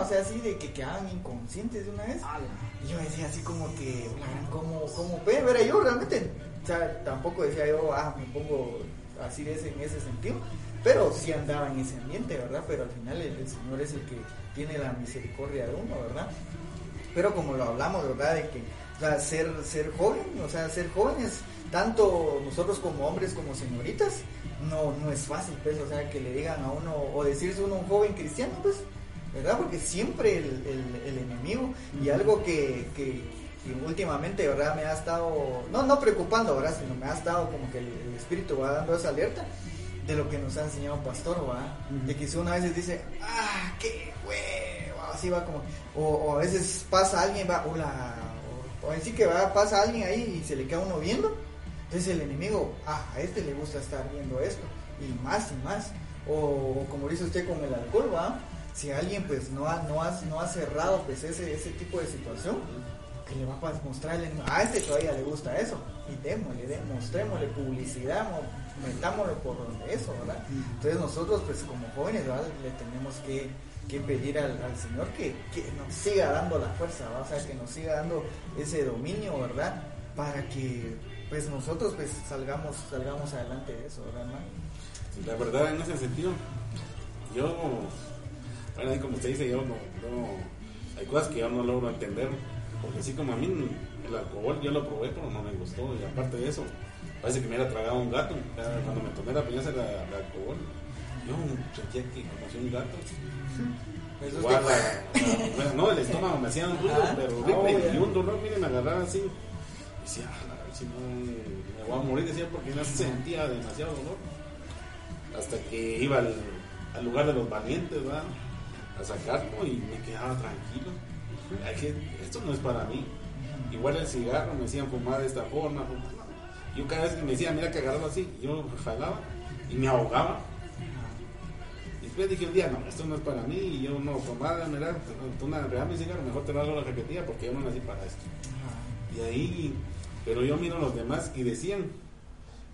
o sea, así de que quedaban inconscientes de una vez. Y yo decía así como que, ¿cómo, cómo puede ver? Yo realmente, o sea, tampoco decía yo, ah, me pongo así de ese, en ese sentido, pero sí andaba en ese ambiente, ¿verdad? Pero al final el, Señor es el que tiene la misericordia de uno, ¿verdad? Pero como lo hablamos, ¿verdad? De que, o sea, ser, ser joven, o sea, ser jóvenes, tanto nosotros como hombres como señoritas, no, no es fácil, pues, o sea, que le digan a uno, o decirse uno un joven cristiano, pues, ¿verdad? Porque siempre el, enemigo, y algo que, que, últimamente, ¿verdad? Me ha estado, no, no preocupando, ¿verdad? Sino me ha estado como que el, espíritu va dando esa alerta de lo que nos ha enseñado Pastor, ¿verdad? De que si una vez dice, ah, qué huevo, así va como, o, a veces pasa alguien, va, hola, o, o en sí que va, pasa alguien ahí y se le queda uno viendo, entonces el enemigo, ah, a este le gusta estar viendo esto, y más y más. O, como dice usted con el alcohol, ¿va? Si alguien pues no ha, no ha, no ha cerrado pues ese, ese tipo de situación, que le va a mostrar a este todavía le gusta eso, y démosle, demostrémosle publicidad, metámoslo por donde eso, ¿verdad? Entonces nosotros pues como jóvenes, ¿verdad? Le tenemos que, pedir al, Señor que, que, nos siga dando la fuerza, ¿verdad? O sea, que nos siga dando ese dominio, ¿verdad? Para que pues nosotros pues salgamos salgamos adelante de eso, ¿verdad, La verdad, en ese sentido, yo, bueno, como usted dice, yo no, hay cosas que yo no logro entender, porque así como a mí el alcohol yo lo probé, pero no me gustó, y aparte de eso, parece que me era tragado un gato, cuando me tomé la primera de, de alcohol, yo sentía que como si un gato. Igual, no, el estómago me hacía un ruido, pero horrible, y un dolor, miren, me agarraba así, y decía, si no me voy a morir, decía, porque no sentía demasiado dolor. Hasta que iba al, lugar de los valientes, ¿verdad? A sacarlo y me quedaba tranquilo. esto no es para mí. Igual el cigarro me decían fumar de esta forma. Yo cada vez que me decían, mira que agarraba así, yo jalaba y me ahogaba. Y después dije un día, no, esto no es para mí. Y yo no tomaba, mira, tú una mi cigarro, mejor te lo la repetía porque yo no nací para esto. Y ahí pero yo miro a los demás y decían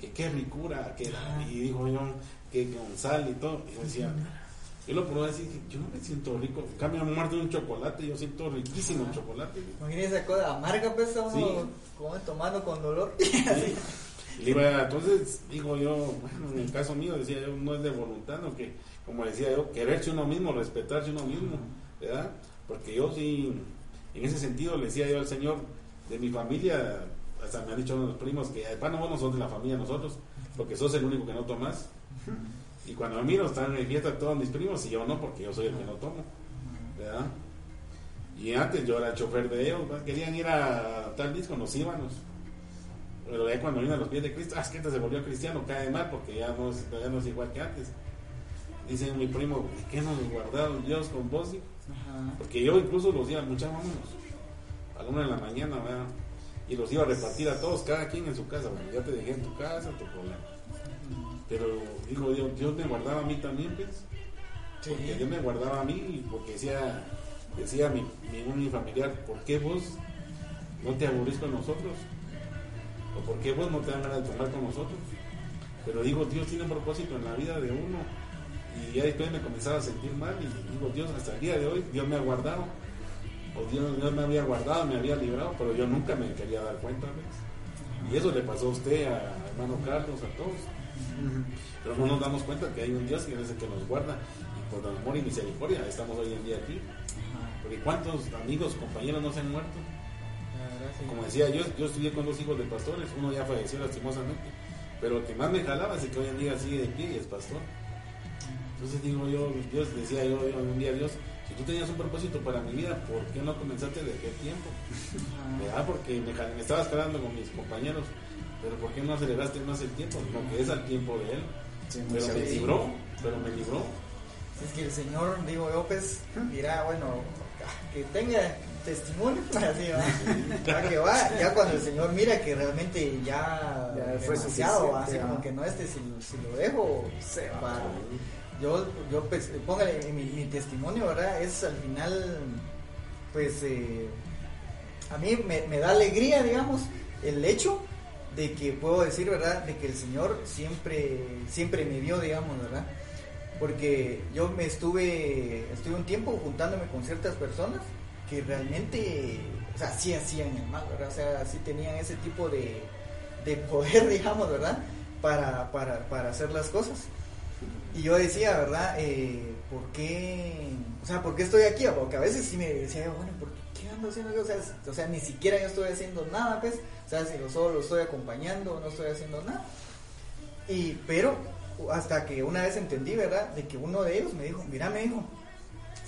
que qué ricura, que y dijo yo, que con sal y todo. Y yo decía, yo lo probé así, que yo no me siento rico. Cambio me muerto un chocolate, yo siento riquísimo el chocolate. Imagínese esa cosa amarga, pues, uno como tomando con dolor. Y entonces, digo yo, bueno, en el caso mío, decía yo, no es de voluntad, no que, como decía yo, quererse uno mismo, respetarse uno mismo, ¿verdad? Porque yo sí, en ese sentido, le decía yo al Señor, de mi familia, hasta me han dicho los primos que, bueno, vos no sos de la familia nosotros, porque sos el único que no tomas. Y cuando a mí miro, están en fiesta todos mis primos y yo no, porque yo soy el que no tomo. ¿Verdad? Y antes yo era el chofer de ellos, querían ir a tal disco, nos íbamos. Pero ya cuando vino a los pies de Cristo, ah, es que este se volvió cristiano, cae mal porque ya no, ya no es igual que antes. Dice mi primo, ¿qué nos guardaron Dios con vos? Porque yo incluso los días, muchachos, vámonos. A la una de la mañana, ¿verdad? y los iba a repartir a todos, cada quien en su casa. Bueno, ya te dejé en tu casa, tu problema. Pero digo, Dios, Dios me guardaba a mí también, pues. Porque Dios me guardaba a mí, porque decía, decía mi, mi, familiar, ¿por qué vos no te aburrís con nosotros? ¿O por qué vos no te dan ganas de tomar con nosotros? Pero digo, Dios tiene un propósito en la vida de uno. Y ya después me comenzaba a sentir mal y digo, Dios, hasta el día de hoy, Dios me ha guardado o Dios, me había guardado, me había librado, pero yo nunca me quería dar cuenta. Y eso le pasó a usted, a hermano Carlos, a todos. Pero no nos damos cuenta que hay un Dios que es el que nos guarda y por amor y misericordia estamos hoy en día aquí. Porque cuántos amigos, compañeros no se han muerto. Como decía yo, yo estudié con dos hijos de pastores, uno ya falleció lastimosamente, pero el que más me jalaba es el que hoy en día sigue de pie y es pastor. Entonces digo yo, Dios decía yo un día Dios, si tú tenías un propósito para mi vida, ¿por qué no comenzaste desde qué tiempo? ¿Verdad? Porque me, me, estabas quedando con mis compañeros, pero ¿por qué no aceleraste más el tiempo? Lo que es al tiempo de él. pero me libró, pero me libró. Es que el Señor, digo López, dirá, bueno, que tenga testimonio, así va. Ya que va, ya cuando el Señor mira que realmente ya, fue demasiado, así como que no este, si, si lo dejo, se va yo, yo pues, póngale mi, testimonio, ¿verdad? Es al final, pues, eh, a mí me, da alegría, digamos, el hecho de que puedo decir, ¿verdad? De que el Señor siempre, siempre me vio, digamos, ¿verdad? Porque yo me estuve, estuve un tiempo juntándome con ciertas personas que realmente, o sea, sí hacían el mal, ¿verdad? O sea, sí tenían ese tipo de, de poder, digamos, ¿verdad? Para, para, para hacer las cosas. Y yo decía, ¿verdad? Eh, ¿Por qué? O sea, ¿por qué estoy aquí? Porque a veces sí me decía, bueno, ¿por haciendo yo? O sea, o sea, ni siquiera yo estoy haciendo nada, pues. O sea, si lo solo lo estoy acompañando, no estoy haciendo nada. Y, pero, hasta que una vez entendí, ¿verdad? De que uno de ellos me dijo, mira, me dijo,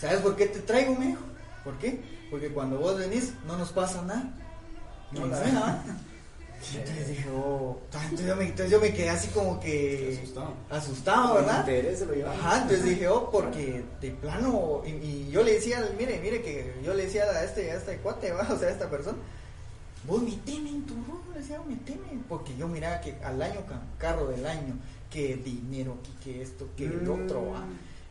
¿sabes por qué te traigo, me dijo? ¿Por qué? Porque cuando vos venís no nos pasa nada. No la nada. Entonces dije, oh, entonces yo, me, entonces yo me quedé así como que Asustado. asustado, ¿verdad? interés se lo llevaba. Ajá, entonces dije, oh, porque de plano, y, y yo le decía, mire, mire, que yo le decía a este, a este cuate, ¿va? o sea, a esta persona, vos meteme en tu rol, le decía, meteme, porque yo miraba que al año, ca- carro del año, que dinero, que, que esto, que el Mm. otro, ¿va?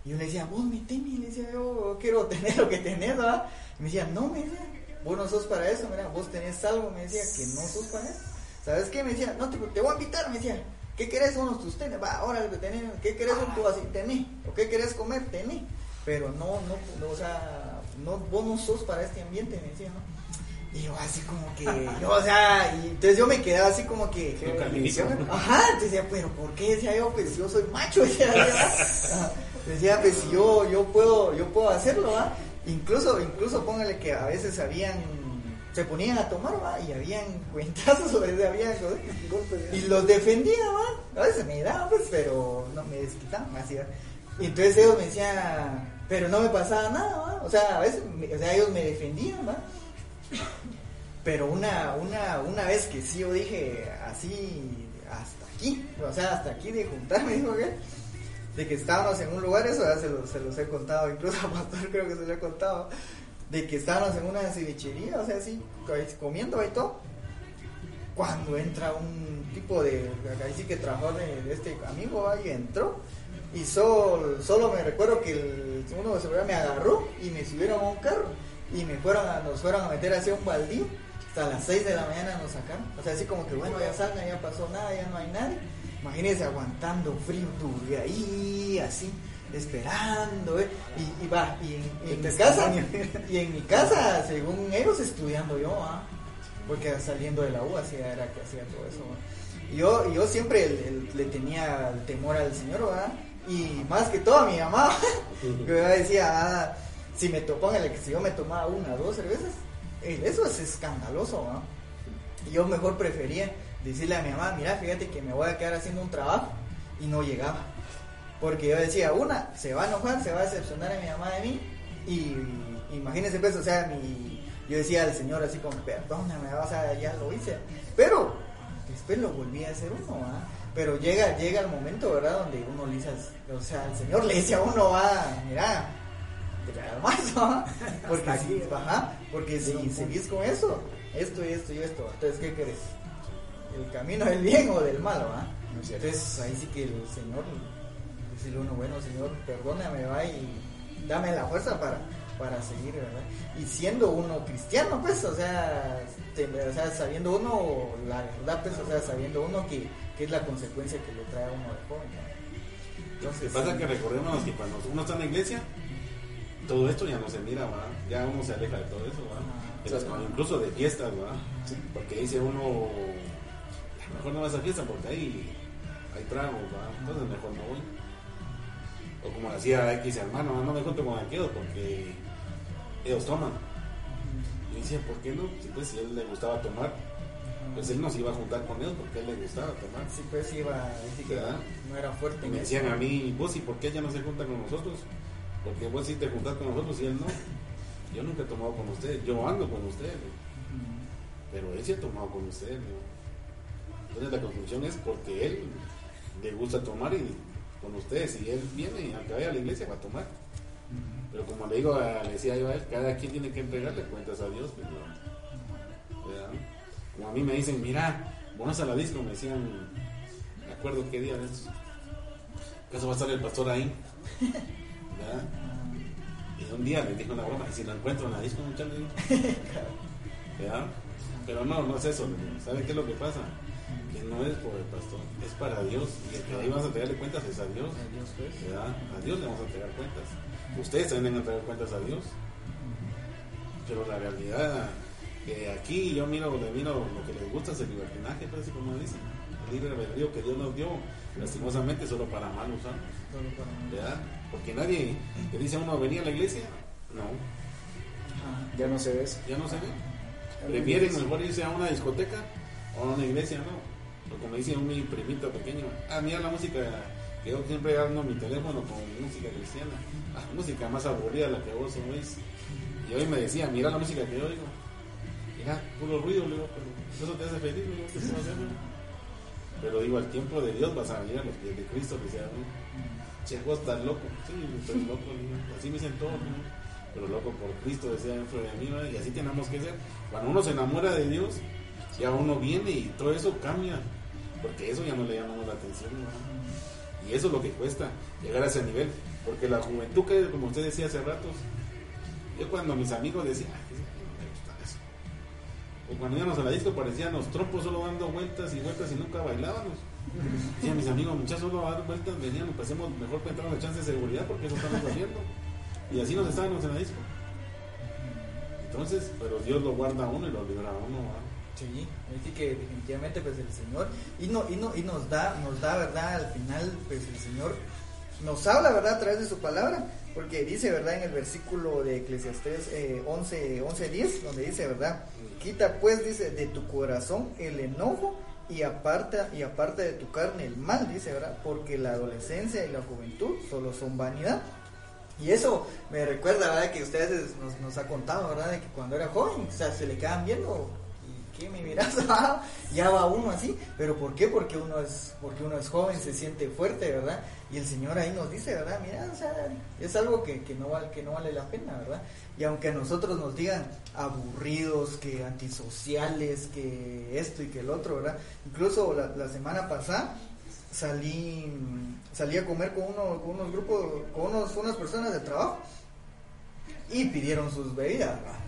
Y yo le decía, vos meteme, le decía, yo quiero tener lo que tenés, ¿va? Y me decía, no, me decía, vos no sos para eso, mira, vos tenés algo, me decía, que no sos para eso. ¿Sabes qué? Me decía, no, te, te voy a invitar, me decía, ¿qué querés unos tus tenis? Va, ahora que tenés, ¿qué querés un tu así? Tenés, ¿o qué querés comer? Tenés. Pero no, no, no, o sea, no, vos no sos para este ambiente, me decía, ¿no? Y yo así como que, yo, o sea, y entonces yo me quedaba así como que, No. Ajá, entonces decía, pero ¿por qué? Decía yo, pues yo soy macho, decía, decía, pues si yo, yo puedo, yo puedo hacerlo, ¿va? Incluso, incluso póngale que a veces habían, se ponían a tomar, ¿va? Y habían cuentazos, habían Golpes, y los defendía, ¿va? A veces me daban, pues, pero no me desquitaban, así, ¿va? Y entonces ellos me decían, pero no me pasaba nada, ¿va? O sea, a veces, o sea, ellos me defendían, ¿va? Pero una, una, una vez que sí yo dije así, hasta aquí, o sea, hasta aquí de juntarme, dijo que, de que estábamos en un lugar, eso ya se los, se los he contado, incluso a Pastor creo que se lo he contado, de que estábamos en una cevichería, o sea, así, comiendo y todo, cuando entra un tipo de, ahí sí que trabajó de, este amigo, ahí entró, y solo, solo me recuerdo que el, uno de seguridad me agarró y me subieron a un carro y me fueron a, nos fueron a meter hacia un baldío. Hasta las 6 de la mañana nos sacaron. O sea, así como que bueno, ya salgan, ya pasó nada, ya no hay nadie. Imagínense aguantando frío, tuve ahí, así, esperando, ¿eh? Y, y va, y en, en mi casa, y en mi casa, según ellos, estudiando yo, ¿ah? Porque saliendo de la U, así era que hacía todo eso, yo, yo siempre el- el- le tenía el temor al Señor, ¿verdad? Y más que todo a mi mamá, que yo decía, ah, si me to- póngale que si yo me tomaba una o dos cervezas, eh, eso es escandaloso, yo mejor prefería decirle a mi mamá, mira, fíjate que me voy a quedar haciendo un trabajo y no llegaba. Porque yo decía, una, se va a enojar, se va a decepcionar a mi mamá de mí y imagínense pues, o sea, mi, yo decía al Señor así como, perdóname, o sea, ya lo hice. Pero después lo volví a hacer uno, ¿ah? Pero llega, llega el momento, ¿verdad? Donde uno le dice, al- o sea, el Señor le dice a uno, va, mira, te la más, ¿ah? Porque Hasta si, aquí, ajá, porque si seguís con eso, esto y esto y esto, entonces, ¿qué crees? ¿El camino del bien o del mal, va? No cierto. Entonces, ahí sí que el Señor, decirle uno, bueno, Señor, perdóname, va, y dame la fuerza para, para seguir, ¿verdad? Y siendo uno cristiano, pues, o sea, te- o sea, sabiendo uno la verdad, pues, o sea, sabiendo uno que, que es la consecuencia que le trae a uno de joven, ¿no? Entonces, pasa sí. que recordemos que cuando uno está en la iglesia, todo esto ya no se mira, ¿va? Ya uno se aleja de todo eso, Sí. incluso de fiestas, ¿va? Sí. Porque dice uno, mejor no vas a fiesta porque ahí hay tragos, ¿va? Entonces mejor no voy. O como decía X hermano, no me junto con aquellos porque ellos toman. Y decía, ¿por qué no? Si, pues, si a él le gustaba tomar, pues él no se iba a juntar con ellos porque a él le gustaba tomar. Sí, pues iba, así que ¿Verdad? no era fuerte. Y me eso. decían a mí, vos y por qué ella no se junta con nosotros? Porque vos sí te juntas con nosotros y él no. Yo nunca he tomado con ustedes, yo ando con ustedes, pero él sí ha tomado con ustedes. ¿no? Entonces la conclusión es porque él le gusta tomar y con ustedes, y él viene aunque vaya a la iglesia va a tomar. Pero como le digo, a- le decía yo a él, cada quien tiene que entregarle cuentas a Dios. ¿Verdad? Como a mí me dicen, mira, vamos a la disco, me decían, me acuerdo qué día de estos, que eso va a estar el pastor ahí. ¿verdad? Y un día le dijo una broma, y si lo encuentro en la disco, muchachos, ¿verdad? Pero no, no es eso, ¿saben qué es lo que pasa? Que no es por el pastor, es para Dios. Y el que ahí vamos a entregarle cuentas es a Dios. A Dios, pues. ¿verdad? A Dios le vamos a entregar cuentas. Ustedes también deben entregar cuentas a Dios. Pero la realidad que aquí yo miro, le miro lo que les gusta es el libertinaje, pues, así como dicen. El libre albedrío que Dios nos dio, lastimosamente, solo para mal. ¿verdad? Porque nadie que dice a uno venir a la iglesia, no. Ya no se ve ya no se ve. Prefieren mejor irse a una discoteca o a una iglesia, ¿no? O como dice un mi primito pequeño, ah, mira la música, que yo siempre ando mi teléfono con música cristiana, ah, música más aburrida la que vos oís. Y hoy me decía, mira la música que yo oigo, mira, puro ruido, le digo, pero eso te hace feliz, le digo, ¿qué? Pero digo, al tiempo de Dios vas a venir a los pies de Cristo, que sea, che, vos estás loco, sí, estoy loco, digo, así me dicen todos, digo, pero loco por Cristo, decía dentro de mí, ¿no? y así tenemos que ser. Cuando uno se enamora de Dios, ya uno viene y todo eso cambia, porque eso ya no le llamamos la atención, y eso es lo que cuesta, llegar a ese nivel, porque la juventud que, como usted decía hace ratos, yo cuando mis amigos decían, "Ay, no me gusta eso", o cuando íbamos a la disco parecían los trompos solo dando vueltas y vueltas y nunca bailábamos. Decían mis amigos, muchachos, solo a dar vueltas, venían, pasemos mejor para entrar a la chance de seguridad porque eso estamos haciendo. Y así nos estábamos en la disco. Entonces, pero Dios lo guarda a uno y lo libra a uno. Sí, así que definitivamente pues el Señor y no y no y nos da nos da verdad al final pues el Señor nos habla verdad a través de su palabra porque dice verdad en el versículo de Eclesiastés eh, 11 11 10 donde dice verdad quita pues dice de tu corazón el enojo y aparta y aparta de tu carne el mal dice verdad porque la adolescencia y la juventud solo son vanidad. Y eso me recuerda, ¿verdad? Que ustedes nos, nos ha contado, ¿verdad? De que cuando era joven, o sea, se le quedan viendo ¿qué ya va uno así, pero ¿por qué? Porque uno es porque uno es joven, se siente fuerte, ¿verdad? Y el Señor ahí nos dice, ¿verdad? Mira, o sea, es algo que, que no vale que no vale la pena, ¿verdad? Y aunque a nosotros nos digan aburridos, que antisociales, que esto y que el otro, ¿verdad? Incluso la, la semana pasada salí salí a comer con, uno, con unos grupos, con unos, unas personas de trabajo y pidieron sus bebidas, ¿verdad?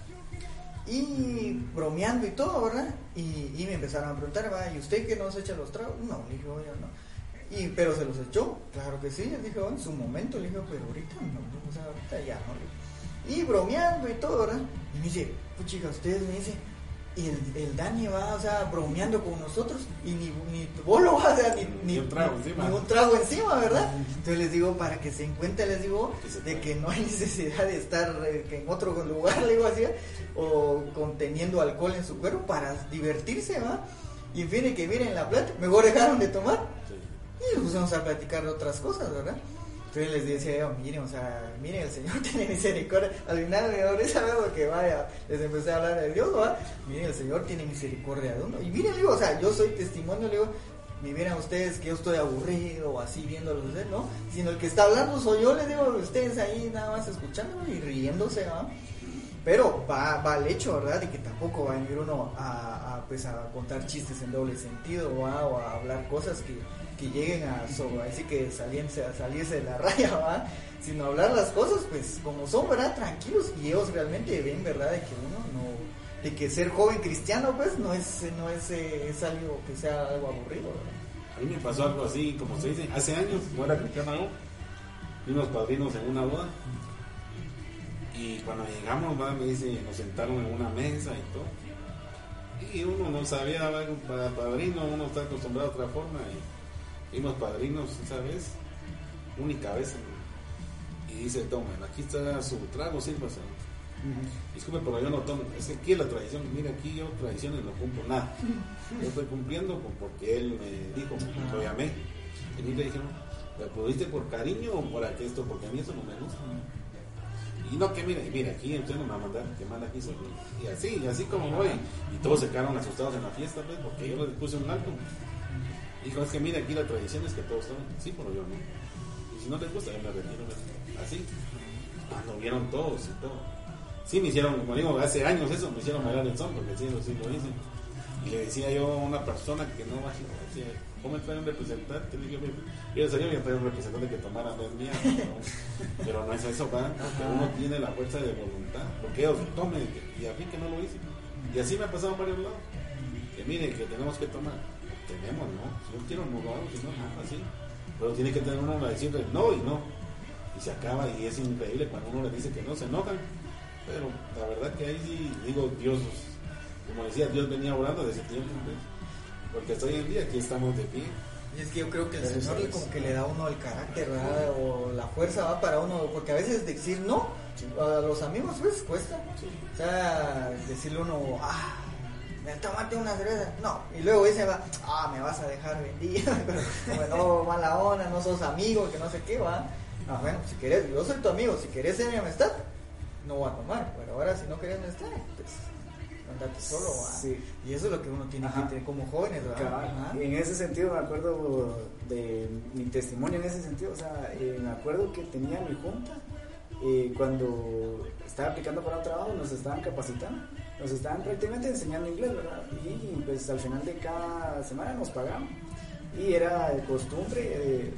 Y bromeando y todo, ¿verdad? Y, y me empezaron a preguntar. ¿Y usted que no se echa los tragos? No, le dije, no. Y, pero se los echó, claro que sí, le dije, "Oh, en su momento, le dije, pero ahorita no, o sea, ahorita ya no. Y bromeando y todo, ¿verdad? Y me dice, pues chica, ustedes me dicen, y el, el Dani va, o sea, bromeando con nosotros y ni, ni vos lo vas, o sea, ni, Ni ni, un trago encima. ni un trago encima, ¿verdad? Entonces les digo, para que se den cuenta, les digo, de que no hay necesidad de estar eh, en otro lugar, le digo así, o conteniendo alcohol en su cuerpo para divertirse, ¿va? Y en fin, que miren la plata, mejor dejaron de tomar Sí. y nos pusimos a platicar de otras cosas, ¿verdad? Entonces les decía miren, o sea, miren, el Señor tiene misericordia. Al final me ahorita veo que vaya, les empecé a hablar de Dios, ¿va? Miren, el Señor tiene misericordia de uno. Y miren, digo, o sea, yo soy testimonio, digo, ni vieran ustedes que yo estoy aburrido o así viéndolos ¿no? Sino el que está hablando soy yo, les digo, ustedes ahí nada más escuchando y riéndose, ¿va? Pero va, va al hecho, ¿verdad? De que tampoco va a venir uno a, a, pues, a contar chistes en doble sentido ¿va? o a hablar cosas que, que lleguen a, so- así que salirse, a salirse de la raya, ¿va? Sino hablar las cosas, pues, como son, ¿verdad? Tranquilos y ellos realmente ven, ¿verdad? De que uno no, de que ser joven cristiano, pues, no es, no es, eh, es algo que sea algo aburrido, ¿verdad? A mí me pasó algo así, como se dice, hace años, no era cristiano fuimos padrinos en una boda. Y cuando llegamos, va, me dice, nos sentaron en una mesa y todo. Y uno no sabía, para padrino, uno está acostumbrado a otra forma. Y fuimos padrinos esa vez, única vez. Y dice, tomen, aquí está su trago, sírvase. Disculpe, pero yo no tomo. Es que aquí es la tradición. Mira, aquí yo tradiciones no cumplo nada. Yo estoy cumpliendo por- porque él me dijo, lo llamé. Y le dije, ¿lo pudiste por cariño o por aquí esto? Porque a mí eso no me gusta. Y no, que mire, mire, aquí usted no me va a mandar que mal aquí. Y así, y así como voy. Y todos se quedaron asustados en la fiesta, pues, porque yo les puse un alto. Dijo, es que mire, aquí la tradición es que todos tomen. Sí, pero yo no. Y si no les gusta, yo me retiro. Así. Cuando vieron todos y todo. Sí, me hicieron, como digo, hace años eso, me hicieron bailar el son, porque sí, lo, hice. Y le decía yo a una persona que no va decía, ¿cómo trae un representante? Le dije, yo sabía que traer un representante que tomara no es mía, pero, no es eso, ¿verdad? Porque Ajá. uno tiene la fuerza de voluntad, porque ellos tomen, y a mí que no lo hice. Y así me ha pasado en varios lados. Que miren, que tenemos que tomar. tenemos, ¿no? Si yo quiero, no lo hago, si no, no, así. Pero tiene que tener uno la decisión de no y no. Y se acaba y es increíble cuando uno le dice que no, se enojan. Pero la verdad que ahí sí, digo, Dios, como decía, Dios venía orando desde tiempo, pues, porque hasta hoy en día aquí estamos de pie. Y es que yo creo que el Señor como que le da uno el carácter, ¿verdad? O la fuerza va para uno, porque a veces decir no a los amigos pues cuesta. O sea, decirle uno, ah, tomate una cerveza. No, y luego dice, va, ah, me vas a dejar vendido. no, mala onda, no sos amigo, que no sé qué, va. Ah, bueno, si querés, yo soy tu amigo, si querés ser mi amistad, no voy a tomar. Pero ahora si no querés amistad, pues solo. Y eso es lo que uno tiene que tener como jóvenes, ¿verdad? En ese sentido me acuerdo de mi testimonio en ese sentido, o sea, eh, me acuerdo que tenía mi junta eh, cuando estaba aplicando para un trabajo nos estaban capacitando, nos estaban prácticamente enseñando inglés, ¿verdad? Y pues al final de cada semana nos pagaban. Y era de costumbre, eh,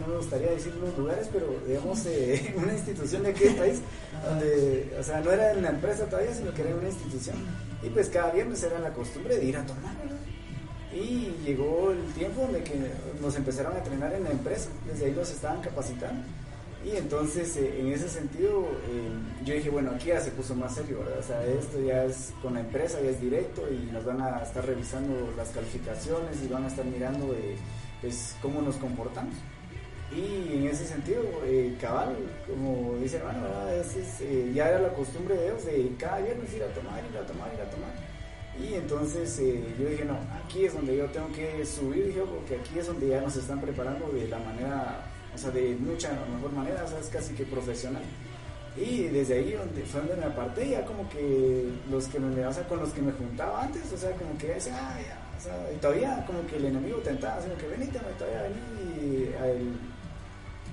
no me gustaría decir los lugares, pero digamos eh, una institución de aquel país, donde, o sea, no era una empresa todavía, sino que era una institución. Y pues cada viernes era la costumbre de ir a tomar, Y llegó el tiempo donde que nos empezaron a entrenar en la empresa, desde ahí nos estaban capacitando. Y entonces, eh, en ese sentido, eh, yo dije, bueno, aquí ya se puso más serio. O sea, esto ya es con la empresa, ya es directo y nos van a estar revisando las calificaciones y van a estar mirando pues, cómo nos comportamos. Y en ese sentido, eh, cabal, como dice hermano, eh, ya era la costumbre de ellos de cada viernes ir a tomar, ir a tomar, ir a tomar. Y entonces eh, yo dije, no, aquí es donde yo tengo que subir, dije, porque aquí es donde ya nos están preparando de la manera, o sea, de mucha mejor manera, o sea, es casi que profesional. Y desde ahí donde, fue donde me aparté, ya como que los que me, o sea, con los que me juntaba antes, o sea, como que decía, ah, ya, o sea, y todavía como que el enemigo tentaba, sino que venite, todavía vení el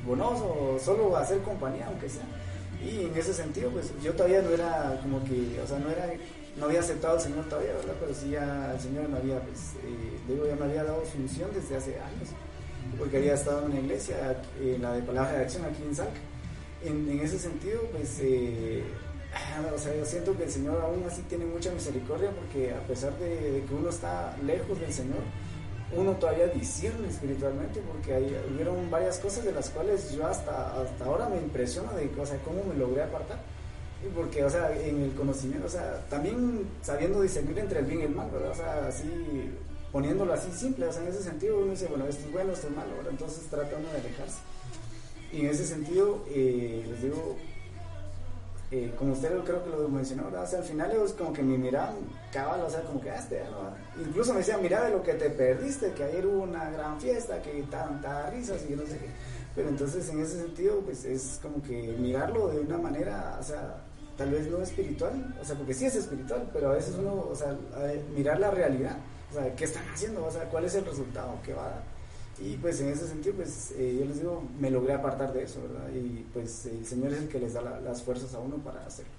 bonoso, solo hacer compañía, aunque sea. Y en ese sentido, pues yo todavía no era como que, o sea, no era, no había aceptado al Señor todavía, ¿verdad? Pero sí ya el Señor me había, pues, eh, digo, ya me había dado su misión desde hace años, porque había estado en una iglesia, en la de Palabra de Acción aquí en Salca. En, en ese sentido, pues, eh, o sea, yo siento que el Señor aún así tiene mucha misericordia, porque a pesar de, de que uno está lejos del Señor, uno todavía discierne espiritualmente porque hay, hubieron varias cosas de las cuales yo hasta, hasta ahora me impresiona de cómo me logré apartar. Porque, o sea, en el conocimiento, o sea, también sabiendo discernir entre el bien y el mal, ¿verdad? O sea, así, poniéndolo así simple, o sea, en ese sentido uno dice, bueno, esto es bueno, esto es malo. Entonces trata uno de alejarse. Y en ese sentido, eh, les digo, eh, como usted creo que lo mencionó, sea, al final es como que mi mirada cabal, o sea, como que ah, este, incluso me decía, mira de lo que te perdiste, que ayer hubo una gran fiesta, que tanta risas y no sé qué, pero entonces en ese sentido, pues es como que mirarlo de una manera, o sea, tal vez no espiritual, o sea, porque sí es espiritual, pero a veces uno, o sea, mirar la realidad, o sea, ¿qué están haciendo? O sea, ¿cuál es el resultado que va a dar? Y pues en ese sentido, pues eh, yo les digo, me logré apartar de eso, ¿verdad? Y pues el Señor es el que les da las fuerzas a uno para hacerlo.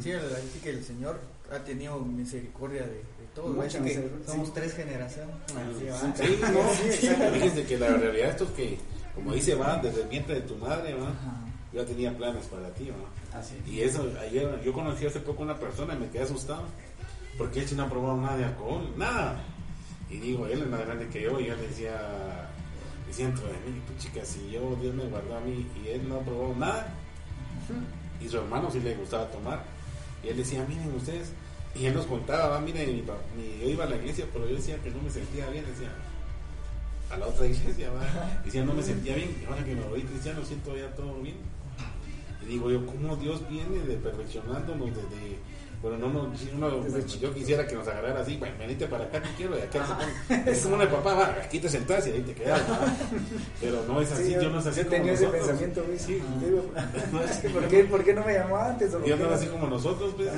Sí, la verdad que el Señor ha tenido misericordia de, de todos. somos tres generaciones. sí, sí, Fíjense que la realidad esto es que, como dice, va desde el vientre de tu madre, ¿va? yo tenía planes para ti, ¿va? Y eso, ayer yo conocí hace poco una persona y me quedé asustado, porque él no ha probado nada de alcohol, nada y digo, él es más grande que yo, y yo le decía, decía dentro de mí, pues chica, si yo, Dios me guardó a mí y él no probó nada, y su hermano sí le gustaba tomar, y él decía, miren ustedes, y él nos contaba, va, miren, yo iba a la iglesia, pero yo decía que no me sentía bien, decía, a la otra iglesia, va, decía, no me sentía bien, y ahora que me voy cristiano, siento ya todo bien. Y digo yo, ¿cómo Dios viene de perfeccionándonos desde pero no, no, si uno, yo quisiera que nos agarrara así, bueno, venite para acá, que quiero, y acá Es como una papá, va, aquí te sentás y ahí te quedas. Pero no es así, yo no es así yo como tenía ese pensamiento, sí, no, es que, ¿por, qué, ¿por qué no me llamó antes? Dios no es así como nosotros, pues,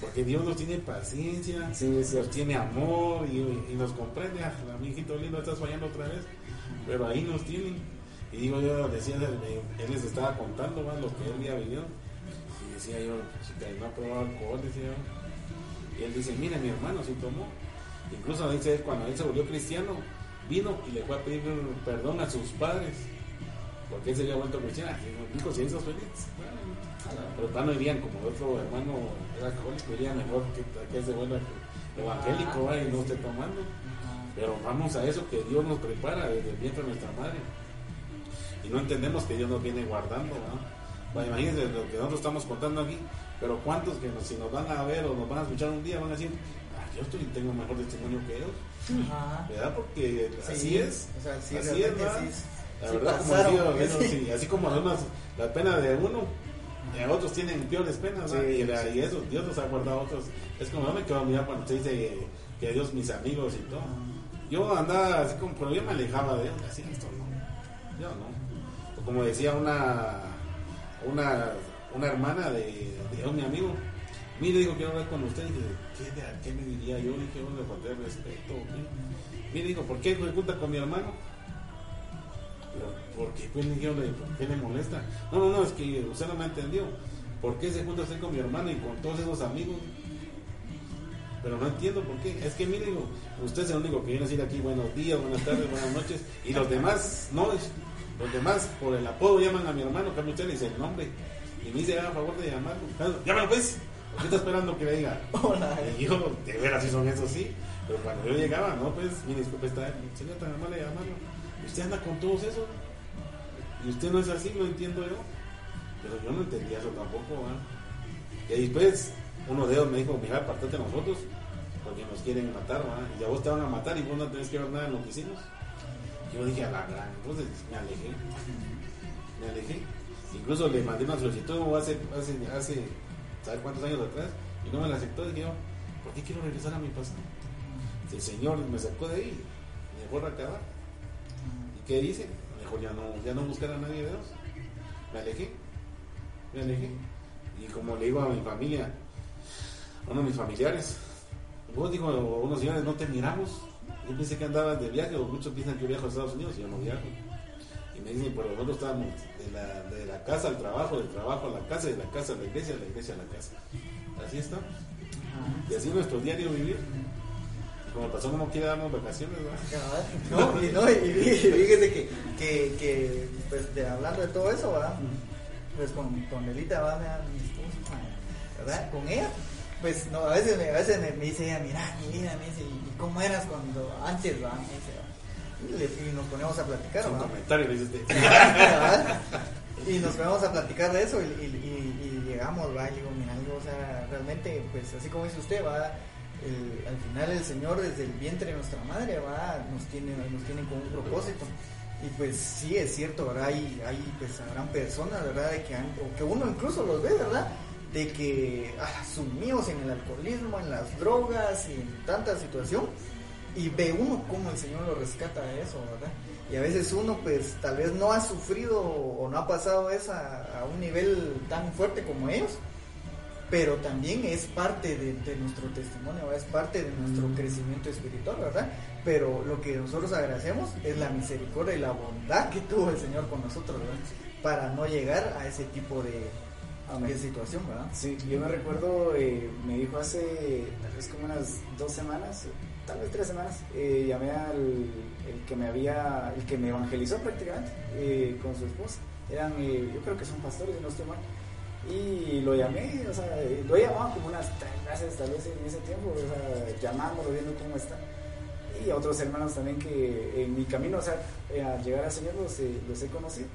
porque Dios nos tiene paciencia, sí, nos tiene amor y, y nos comprende. Ah, mi hijito lindo, estás fallando otra vez, pero ahí nos tiene. Y digo, yo decía, él les estaba contando más lo que él había vivido decía yo, chica, no ha probado alcohol, decía yo. Y él dice, mire, mi hermano sí tomó. Incluso dice, cuando él se volvió cristiano, vino y le fue a pedir perdón a sus padres, porque él se había vuelto cristiano. Y esos feliz. pero tal no irían como otro hermano era alcohólico, iría mejor que, que ese bueno evangélico, y no esté tomando. Pero vamos a eso que Dios nos prepara desde el vientre de nuestra madre. Y no entendemos que Dios nos viene guardando. ¿no? Imagínense lo que nosotros estamos contando aquí. Pero cuántos que si nos van a ver o nos van a escuchar un día van a decir, ah, yo estoy, tengo mejor testimonio que ellos. ¿Verdad? Porque así es. así es, La verdad, como decía, así como la pena de uno, eh, otros tienen peores penas, y, y, eso, Dios nos ha guardado a otros. Es como no me quedo a mirar cuando se dice que Dios mis amigos y todo. Yo andaba así como, pero yo me alejaba de él, así esto no. Yo no. como decía una, una, una hermana de, de un mi amigo, mire, dijo, quiero hablar con usted. Y dije, ¿qué, ¿qué me diría yo? Dije, bueno, le falté respeto. Mire, dijo, ¿por qué junta con mi hermano? ¿Por qué? Pues, ¿por qué le molesta? No, no, no, es que usted no me entendió. ¿Por qué se junta usted con mi hermano y con todos esos amigos? pero no entiendo por qué. Es que mire, usted es el único que viene a decir aquí buenos días, buenas tardes, buenas noches, y los demás no, los demás por el apodo llaman a mi hermano, que usted le dice el nombre, y me dice, a favor de llamarlo, llámalo pues, ¿qué está esperando que le diga? Hola. Y yo, de veras, si son esos, sí, pero cuando yo llegaba, no, pues, mire, disculpe, está, señor tan amable de llamarlo, usted anda con todos esos, y usted no es así, lo entiendo yo, pero yo no entendía eso tampoco, Y después, uno de ellos me dijo, mira, apartate nosotros, porque nos quieren matar, y a vos te van a matar y vos no tenés que ver nada en lo que hicimos. Yo dije, a la gran, entonces me alejé, me alejé. Incluso le mandé una solicitud hace, hace, hace, ¿sabes cuántos años atrás? Y no me la aceptó, dije, ¿por qué quiero regresar a mi pasado? El Señor me sacó de ahí, me dejó acabar. ¿Y qué hice? Mejor ya no, ya no buscar a nadie de Dios. Me alejé, me alejé. Y como le digo a mi familia, uno de mis familiares. Vos dijo, unos señores, no te miramos. Yo pensé que andabas de viaje, o muchos piensan que viajo a Estados Unidos y yo no viajo. Y me dicen, pero nosotros estábamos de la, de la casa al trabajo, del trabajo a la casa, de la casa a la iglesia, de la iglesia a la casa. Así está. Y así nuestro diario vivir. Y como pasó, no quiere darnos vacaciones, ¿verdad? No, y, no, y fíjese que, que, que pues, de, hablando de todo eso, ¿verdad? Pues con, con Elita, ¿verdad? ¿verdad? Con ella pues no, a veces, me, a veces me, dice ella, mira, mi vida, me dice, ¿y cómo eras cuando antes, va? Me dice, y, nos ponemos a platicar, ¿va? comentario, dice y nos ponemos a platicar de eso y, y, llegamos, va, y digo, mira, o sea, realmente, pues así como dice usted, va, al final el Señor desde el vientre de nuestra madre, va, nos tiene, nos tiene con un propósito. Y pues sí, es cierto, ¿verdad? Hay, hay pues habrán personas, ¿verdad? De que, o que uno incluso los ve, ¿verdad? De que ah, sumidos en el alcoholismo, en las drogas y en tanta situación, y ve uno cómo el Señor lo rescata de eso, ¿verdad? Y a veces uno pues tal vez no ha sufrido o no ha pasado esa a un nivel tan fuerte como ellos, pero también es parte de, nuestro testimonio, es parte de nuestro crecimiento espiritual, ¿verdad? Pero lo que nosotros agradecemos es la misericordia y la bondad que tuvo el Señor con nosotros, ¿verdad? Para no llegar a ese tipo de, qué situación, ¿verdad? Sí, yo me recuerdo, eh, me dijo hace tal vez como unas dos semanas, tal vez tres semanas, eh, llamé al el que me había, el que me evangelizó prácticamente eh, con su esposa. Eran, yo creo que son pastores, no estoy mal. Y lo llamé, o sea, lo he llamado como unas tres veces tal vez en ese tiempo, o sea, llamándolo, viendo cómo está. Y a otros hermanos también que en mi camino, o sea, al llegar al Señor los, los he conocido.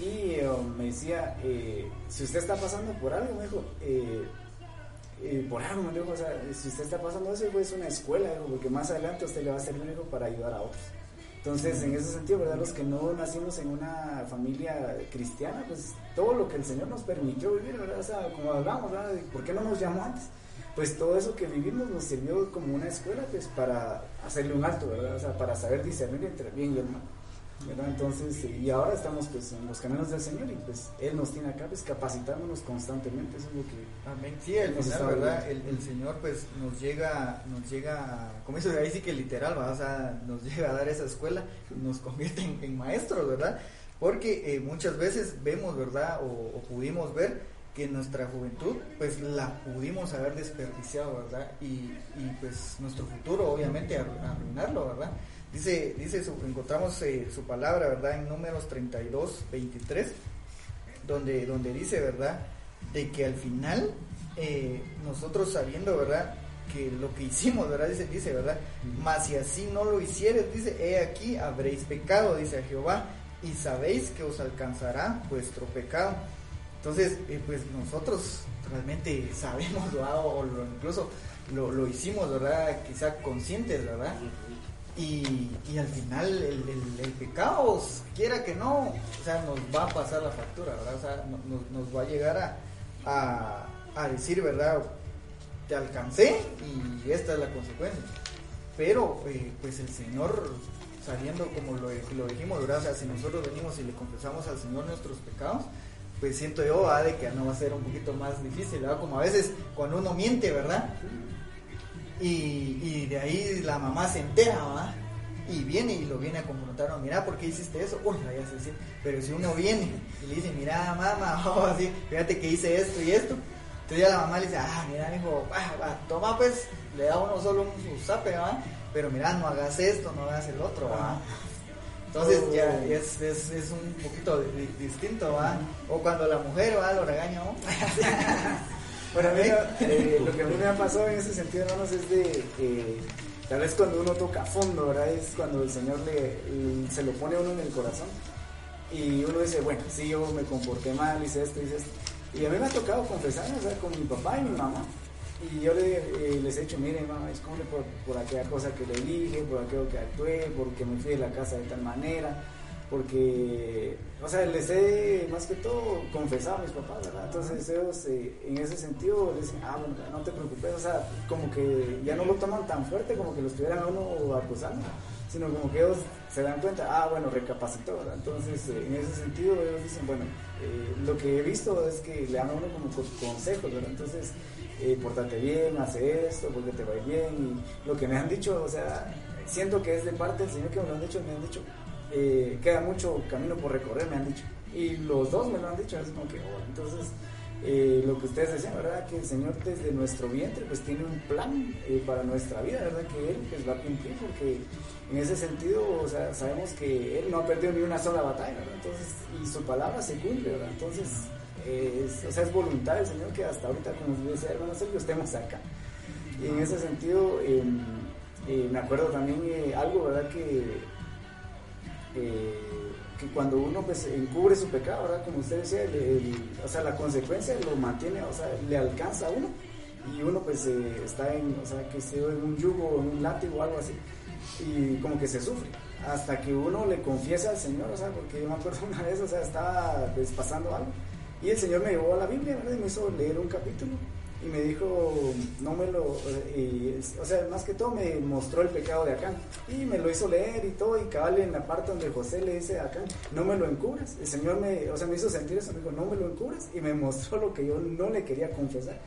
Y eh, me decía, eh, si usted está pasando por algo, me dijo, eh, por algo, me dijo, o sea, si usted está pasando eso, pues es una escuela, porque más adelante usted le va a servir para ayudar a otros. Entonces, en ese sentido, ¿verdad? Los que no nacimos en una familia cristiana, pues todo lo que el Señor nos permitió vivir, ¿verdad? O sea, como hablamos, ¿verdad? ¿Por qué no nos llamó antes? Pues todo eso que vivimos nos sirvió como una escuela, pues para hacerle un alto, ¿verdad? O sea, para saber discernir entre bien y el mal. Entonces, y ahora estamos pues en los caminos del Señor y pues Él nos tiene acá pues capacitándonos constantemente, eso es lo que... Amén. Sí, el, ¿verdad? El, Señor pues nos llega, nos llega, como dice ahí sí que literal, O sea, nos llega a dar esa escuela, nos convierte en, maestros, ¿verdad? Porque eh, muchas veces vemos, ¿verdad? O, pudimos ver que nuestra juventud pues la pudimos haber desperdiciado, ¿verdad? Y, y pues nuestro futuro obviamente arruinarlo, ¿verdad? Dice, dice encontramos eh, su palabra, ¿verdad? En números 32, 23, donde, donde dice, ¿verdad? De que al final, eh, nosotros sabiendo, ¿verdad? que lo que hicimos, ¿verdad? Dice, dice ¿verdad? Mas si así no lo hicieres, dice, he aquí habréis pecado, dice a Jehová, y sabéis que os alcanzará vuestro pecado. Entonces, eh, pues nosotros realmente sabemos, ¿verdad? o lo, incluso lo, lo, hicimos, ¿verdad? Quizá conscientes, ¿verdad? Y, al final el, el, pecado, quiera que no, o sea, nos va a pasar la factura, ¿verdad? O sea, nos, va a llegar a, a, decir, ¿verdad? Te alcancé y esta es la consecuencia. Pero, eh, pues el Señor, sabiendo como lo, lo dijimos, ¿verdad? O si nosotros venimos y le confesamos al Señor nuestros pecados, pues siento yo, ¿verdad? De que no va a ser un poquito más difícil, ¿verdad? Como a veces cuando uno miente, ¿verdad? Y, y de ahí la mamá se entera, ¿verdad? Y viene y lo viene a confrontar, mira, ¿por qué hiciste eso? Uy, ya se dice, pero si uno viene y le dice, mira, mamá, oh, así, fíjate que hice esto y esto, entonces ya la mamá le dice, ah, mira, hijo, toma pues, le da uno solo un zape, ¿verdad? Pero mira, no hagas esto, no hagas el otro, ¿verdad? Entonces ya oh. es, es, es, un poquito distinto, ¿va? O cuando la mujer va, lo regaña, ¿no? bueno, mira, eh, lo que a mí me ha pasado en ese sentido, hermanos, es de eh, tal vez cuando uno toca a fondo, ¿verdad? Es cuando el Señor le, se lo pone a uno en el corazón y uno dice, bueno, sí, yo me comporté mal, hice esto, hice esto. Y a mí me ha tocado confesar, o sea, con mi papá y mi mamá. Y yo le, eh, les he dicho, miren, mamá, como por, por aquella cosa que le dije, por aquello que actué, porque me fui de la casa de tal manera, porque, o sea, les he más que todo confesado a mis papás, ¿verdad? Entonces ellos eh, en ese sentido dicen, ah, bueno, no te preocupes, o sea, como que ya no lo toman tan fuerte como que lo estuvieran a uno acusando, sino como que ellos se dan cuenta, ah, bueno, recapacitó, ¿verdad? Entonces, eh, en ese sentido ellos dicen, bueno, lo que he visto es que le dan a uno como consejos, ¿verdad? Entonces, eh, portate bien, hace esto, porque te va bien. Y lo que me han dicho, o sea, siento que es de parte del Señor que me lo han dicho, me han dicho, eh, queda mucho camino por recorrer, me han dicho. Y los dos me lo han dicho, es como que, oh, entonces, eh, lo que ustedes decían, ¿verdad? Que el Señor desde nuestro vientre pues tiene un plan eh, para nuestra vida, ¿verdad? Que Él pues va a cumplir, porque en ese sentido, o sea, sabemos que Él no ha perdido ni una sola batalla, ¿verdad? Entonces, y su palabra se cumple, ¿verdad? Entonces, es, o sea, es voluntad del Señor que hasta ahorita, como dice hermano Sergio, estemos acá. Y en ese sentido, em, me acuerdo también algo, ¿verdad? Que, eh, que cuando uno pues, encubre su pecado, ¿verdad? Como usted decía, o sea, la consecuencia lo mantiene, o sea, le alcanza a uno y uno pues está en, o sea, que esté en un yugo, en un látigo o algo así, y como que se sufre hasta que uno le confiesa al Señor, o sea, porque yo me acuerdo una vez, o sea, estaba pues, pasando algo y el Señor me llevó a la Biblia. Y me hizo leer un capítulo. Y me dijo, no me lo. o sea, más que todo me mostró el pecado de Acán. Y me lo hizo leer y todo. Y cabal en la parte donde José le dice a Acán, no me lo encubras. El Señor me, o sea, me hizo sentir eso. Me dijo, no me lo encubras. Y me mostró lo que yo no le quería confesar.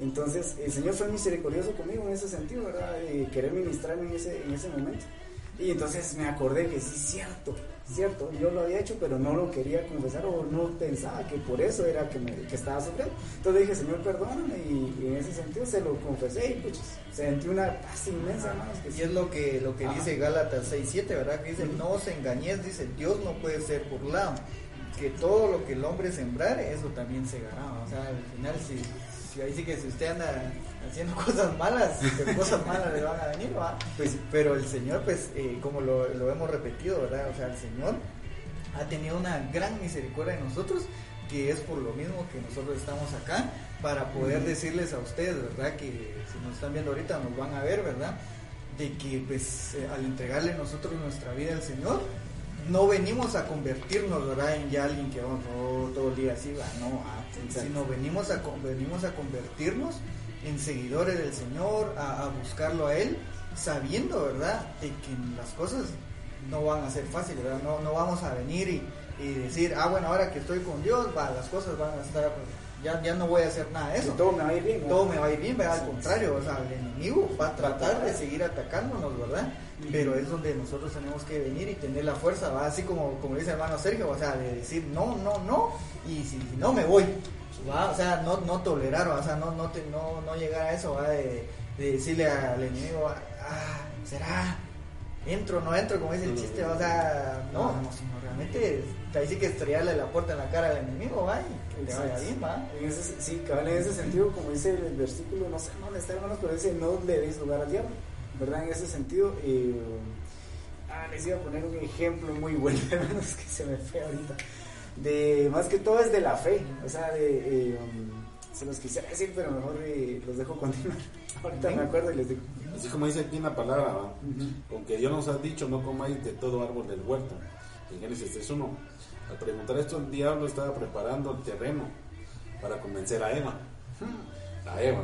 Entonces, el Señor fue misericordioso conmigo en ese sentido, ¿verdad? Y querer ministrarme en ese, en ese momento. Y entonces me acordé que sí, cierto cierto, yo lo había hecho, pero no lo quería confesar o no pensaba que por eso era que, me, que estaba sufriendo. Entonces dije, Señor, perdóname, y, en ese sentido se lo confesé y pues sentí una paz inmensa, y es lo que, lo que dice Gálatas 6.7, ¿verdad? Que dice, no os engañéis, dice, Dios no puede ser burlado, que todo lo que el hombre sembrare, eso también segará. O sea, al final, si ahí sí que si usted anda haciendo cosas malas, cosas malas le van a venir, ¿va? Pues, pero el Señor, pues, eh, como lo, lo, hemos repetido, ¿verdad? O sea, el Señor ha tenido una gran misericordia de nosotros, que es por lo mismo que nosotros estamos acá, para poder decirles a ustedes, ¿verdad? Que si nos están viendo ahorita nos van a ver, ¿verdad? De que, pues, eh, al entregarle nosotros nuestra vida al Señor, no venimos a convertirnos, ¿verdad? En ya alguien que vamos todo, el día así, ¿verdad? No, ah, sino venimos a, venimos a convertirnos en seguidores del Señor, a, buscarlo a Él, sabiendo, ¿verdad? De que las cosas no van a ser fáciles, ¿verdad? No, no vamos a venir y, decir, ah, bueno, ahora que estoy con Dios, va, las cosas van a estar, ya, ya no voy a hacer nada de eso. todo me va a ir bien. Todo me va a ir bien, ¿verdad? Al contrario, o sea, el enemigo va a tratar de seguir atacándonos, ¿verdad? pero es donde nosotros tenemos que venir y tener la fuerza, ¿va? así como, como dice el hermano Sergio, o sea, de decir no, no, no, y si, no me voy, ¿va? o sea, no, no tolerar, o sea, no, no, no, no llegar a eso, ¿va? De, decirle al enemigo, ah, será, entro, no entro, como dice el chiste, o sea, no, no, no, realmente ahí sí que estrellarle la puerta en la cara al enemigo, va, y que te vaya bien, va. En ese, sí, cabal, en ese sentido, como dice el versículo, no sé dónde está, hermanos, pero dice, no le deis lugar al diablo, ¿verdad? En ese sentido, eh, ah, les iba a poner un ejemplo muy bueno, hermanos, que se me fue ahorita, de, más que todo es de la fe, o sea, de... Eh, um, se los quisiera decir, pero mejor eh, los dejo continuar. Ahorita me acuerdo y les digo. Así como dice aquí en la palabra, con que Dios nos ha dicho, no comáis de todo árbol del huerto. En Génesis 3.1. Al preguntar esto, el diablo estaba preparando el terreno para convencer a Eva. A Eva,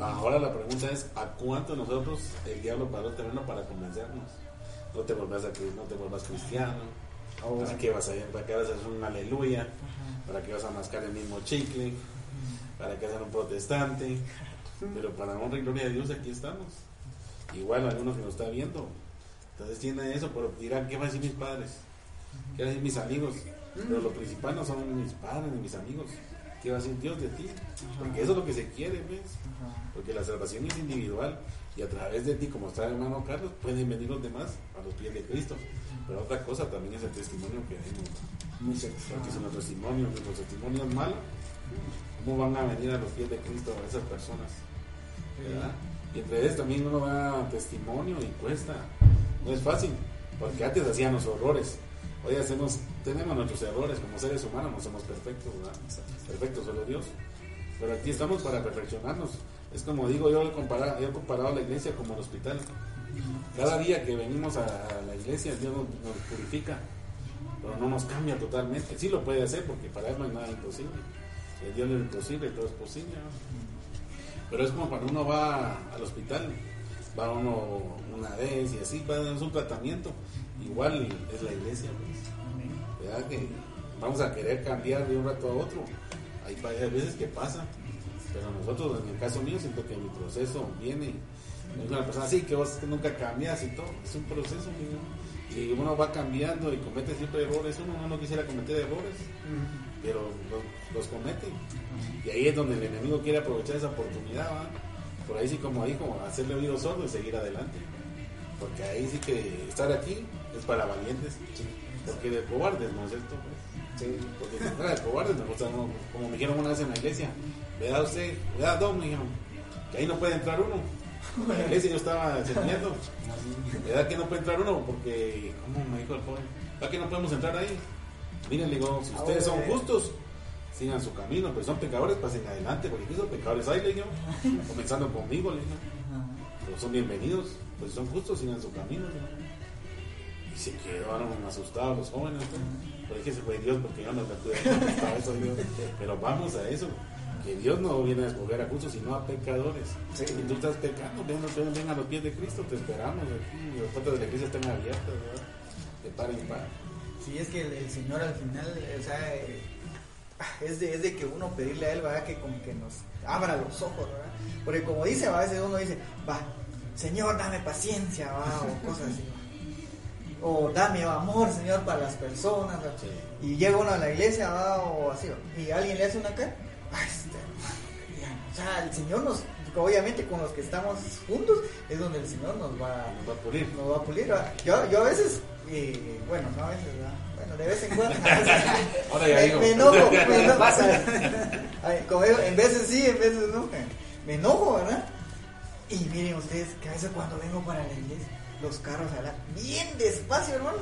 ¿va? Ahora la pregunta es, ¿a cuánto nosotros el diablo paró el terreno para convencernos? No te volvás, a, no te volvás cristiano. Oh, ¿Para qué vas a ¿Para qué vas a hacer un aleluya? ¿Para qué vas a mascar el mismo chicle? Para que sean un protestante, pero para honra y gloria de Dios aquí estamos. Igual algunos que nos está viendo, entonces tiene eso, pero dirán, ¿qué van a decir mis padres? ¿Qué van a decir mis amigos? Pero lo principal no son mis padres ni mis amigos. ¿Qué va a decir Dios de ti? Porque eso es lo que se quiere, ¿ves? Porque la salvación es individual y a través de ti, como está el hermano Carlos, pueden venir los demás a los pies de Cristo. Pero otra cosa también es el testimonio que hay. Porque si nuestro testimonio, nuestro testimonio es malo, ¿Cómo van a venir a los pies de Cristo esas personas? Y entre ellos también uno da testimonio y cuesta. No es fácil, porque antes hacían los horrores. Hoy hacemos, tenemos nuestros errores como seres humanos, no somos perfectos, ¿verdad? Perfectos solo Dios. Pero aquí estamos para perfeccionarnos. Es como digo, yo he comparado, he comparado la iglesia como el hospital. Cada día que venimos a la iglesia, Dios nos, nos purifica, pero no nos cambia totalmente. Sí lo puede hacer porque para Él no hay nada imposible. Dios lo imposible, todo es posible. Pero es como cuando uno va al hospital, va uno una vez y así, va a un tratamiento. Igual es la iglesia, pues. ¿Verdad? Que vamos a querer cambiar de un rato a otro. Hay, veces que pasa, pero nosotros, en el caso mío, siento que mi proceso viene. Es una persona así que vos nunca cambias y todo, es un proceso. Y uno va cambiando y comete siempre errores, uno no quisiera cometer errores pero los, cometen. Y ahí es donde el enemigo quiere aprovechar esa oportunidad, Por ahí sí, como dijo, hacerle oído sordo y seguir adelante. Porque ahí sí que estar aquí es para valientes. Porque de cobardes, ¿no es cierto? Sí. Porque si fuera de cobardes, como me dijeron una vez en la iglesia, da usted, da don, me dijeron, que ahí no puede entrar uno. La iglesia yo estaba enseñando, ¿verdad que no puede entrar uno? Porque, ¿cómo me dijo el joven? ¿Verdad que no podemos entrar ahí? Miren, digo, si ustedes son justos, sigan su camino, pero son pecadores, pasen adelante, porque son pecadores hay, le digo, comenzando conmigo, le digo. Pero son bienvenidos, pues son justos, sigan su camino, Y se quedaron asustados los jóvenes, pero es que se fue Dios porque yo no me pude eso, Pero vamos a eso que Dios no viene a escoger a justos, sino a pecadores. Si tú estás pecando, ven, ven, a los pies de Cristo, te esperamos aquí, las puertas de la iglesia están abiertas, ¿verdad? De par en par. Sí, es que el, Señor al final, o sea, eh, es, de, es de que uno pedirle a Él, ¿verdad? Que como que nos abra los ojos, ¿verdad? Porque como dice, a veces uno dice, va, Señor, dame paciencia, ¿va? O cosas así, O dame amor, Señor, para las personas, Y llega uno a la iglesia, ¿va? O así, Y alguien le hace una cara, este, o sea, el Señor nos, obviamente con los que estamos juntos, es donde el Señor nos va, nos va a pulir. Nos va a pulir, Yo, yo a veces bueno, no a veces, Bueno, de vez en cuando. Ahora ya digo. Me enojo, me enojo. como en veces sí, en veces no. Me enojo, ¿verdad? Y miren ustedes que a veces cuando vengo para la iglesia, los carros hablan bien despacio, hermano.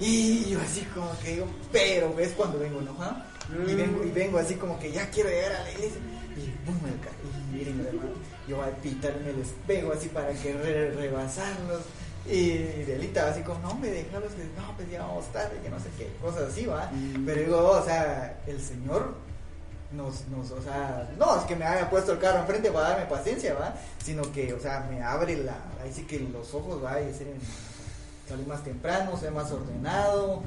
Y yo así como que digo, pero ves cuando vengo enojado. Y vengo, y vengo así como que ya quiero llegar a la iglesia. Y pum, el carro. Y miren, hermano, yo voy a pitarme el espejo así para que rebasarlos y Delita así como, no, me dejaron, no, pues ya vamos tarde, que no sé qué, cosas así, va. Mm. Pero digo, o sea, el Señor nos, nos, o sea, no es que me haya puesto el carro enfrente para darme paciencia, va, sino que, o sea, me abre la, ahí sí que los ojos, va, y ser, salir más temprano, ser más ordenado,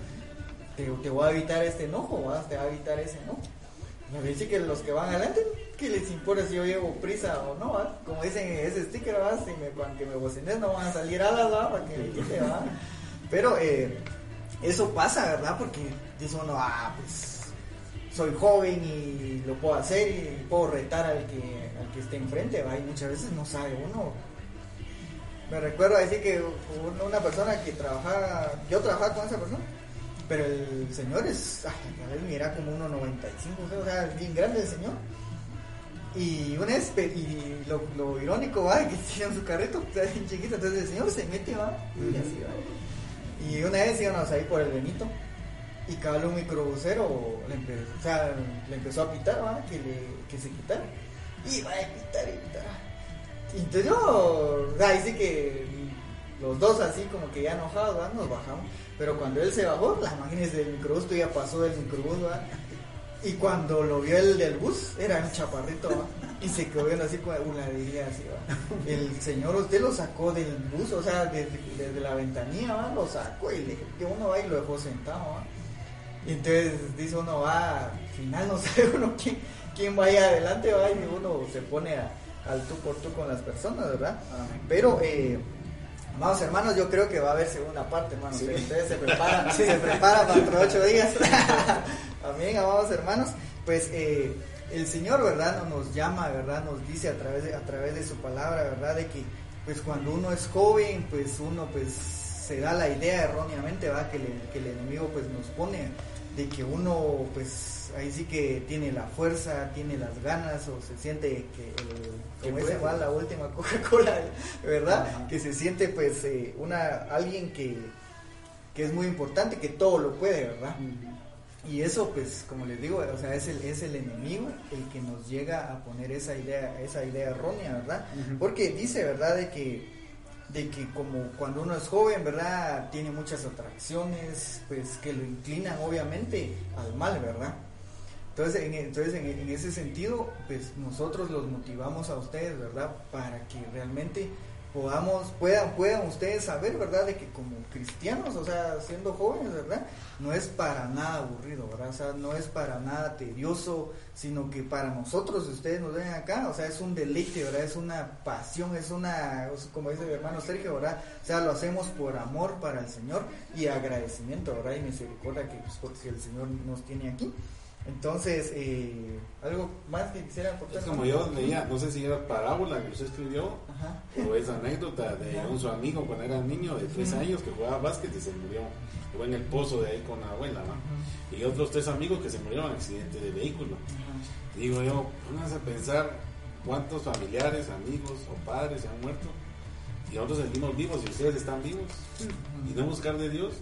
te, te voy a evitar este enojo, va, te va a evitar ese enojo. Me dice que los que van adelante ¿qué les importa si yo llevo prisa o no? Como dicen ese sticker, ¿va? si me, que me bocines no van a salir alas, ¿va? para que me quite, ¿va? Pero eh, eso pasa, ¿verdad? Porque dice uno, ah, pues soy joven y lo puedo hacer y puedo retar al que, al que esté enfrente, ¿va? Y muchas veces no sabe uno me recuerdo así que una persona que trabajaba, yo trabajaba con esa persona, pero el señor es, ay, mira como 1.95, o sea, bien grande el señor. Y una vez, y lo, irónico va, que tiene su carrito, o sea, bien chiquito, entonces el señor se mete, va, y así va. Y una vez íbamos ahí por el Benito, y cada un microbusero le, empezó, o sea, le empezó a pitar, ¿va? Que, le, que se quitara. Y va a pitar y pitar. Y entonces yo, sí que los dos así como que ya enojados, ¿va? nos bajamos. Pero cuando él se bajó, las imágenes del microbús ya pasó del microbús, ¿va? Y cuando lo vio el del bus, era un chaparrito, ¿va? Y se quedó viendo así como una diría así, ¿va? El señor usted lo sacó del bus, o sea, desde, desde la ventanilla, ¿va? Lo sacó y le que uno va y lo dejó sentado, ¿va? Y entonces dice uno, va, al final no sabe uno quién, quién vaya adelante, va, y uno se pone al tú por tú con las personas, ¿verdad? Pero, eh, amados hermanos, yo creo que va a haber segunda parte, hermanos. Ustedes se preparan, se preparan para otros ocho días. Amén, amados hermanos. Pues eh, el Señor, ¿verdad? Nos llama, ¿verdad? Nos dice a través de, a través de su palabra, ¿verdad? De que pues cuando uno es joven, pues uno pues se da la idea erróneamente, ¿va? Que, que el enemigo pues nos pone de que uno pues ahí sí que tiene la fuerza, tiene las ganas o se siente que como ese va la última Coca-Cola, ¿verdad? Que se siente pues eh, una alguien que, que es muy importante, que todo lo puede, ¿verdad? Y eso pues como les digo, o sea, es el, es el enemigo el que nos llega a poner esa idea, esa idea errónea, ¿verdad? Porque dice, ¿verdad? De que de que como cuando uno es joven, ¿verdad? Tiene muchas atracciones, pues que lo inclinan obviamente al mal, ¿verdad? Entonces, en, entonces en, ese sentido, pues nosotros los motivamos a ustedes, ¿verdad? Para que realmente podamos, puedan, puedan ustedes saber, ¿verdad? De que como cristianos, o sea, siendo jóvenes, ¿verdad? No es para nada aburrido, ¿verdad? O sea, no es para nada tedioso, sino que para nosotros, si ustedes nos ven acá, o sea, es un deleite, ¿verdad? Es una pasión, es una, como dice mi hermano Sergio, ¿verdad? O sea, lo hacemos por amor para el Señor y agradecimiento, ¿verdad? Y misericordia que pues, el Señor nos tiene aquí. Entonces, eh, algo más que quisiera aportar. Es como yo leía, no sé si era parábola que usted escribió, o es anécdota de un su amigo cuando era niño de tres años que jugaba básquet y se murió. Fue en el pozo de ahí con la abuela, Y otros tres amigos que se murieron en accidente de vehículo. Digo yo, pónganse a pensar cuántos familiares, amigos o padres se han muerto y nosotros seguimos vivos y ustedes están vivos y no buscar de Dios.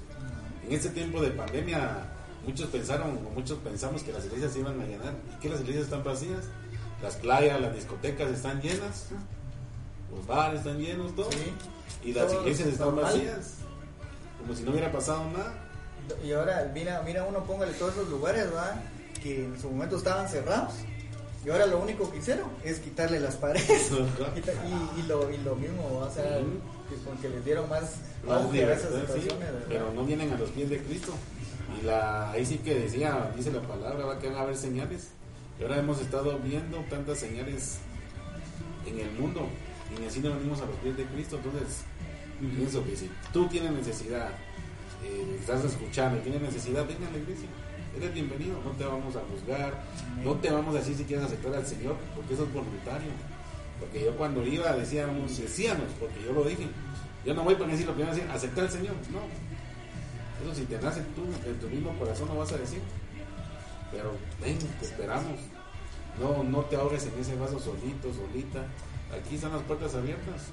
En este tiempo de pandemia muchos pensaron, muchos pensamos que las iglesias se iban a llenar. ¿Y que las iglesias están vacías? Las playas, las discotecas están llenas, los bares están llenos, todo. Y las iglesias están vacías, como si no hubiera pasado nada. Y ahora, mira, mira uno póngale todos esos lugares, ¿verdad? Que en su momento estaban cerrados. Y ahora lo único que hicieron es quitarle las paredes. y, y, lo, y lo mismo, o sea, que, con que les dieron más, más, pero no vienen a los pies de Cristo. Y la, ahí sí que decía, dice la palabra, va que van a haber señales. Y ahora hemos estado viendo tantas señales en el mundo y así no venimos a los pies de Cristo. Entonces, pienso que si tú tienes necesidad, eh, estás escuchando y tienes necesidad, venga a la iglesia. Eres bienvenido, no te vamos a juzgar, no te vamos a decir si quieres aceptar al Señor, porque eso es voluntario. Porque yo cuando iba decíamos, decíamos, porque yo lo dije, yo no voy para decir lo a decir, aceptar al Señor, no, eso si te nace tú, en tu mismo corazón no vas a decir. Pero ven, te esperamos. No, no te ahogues en ese vaso solito, solita. Aquí están las puertas abiertas.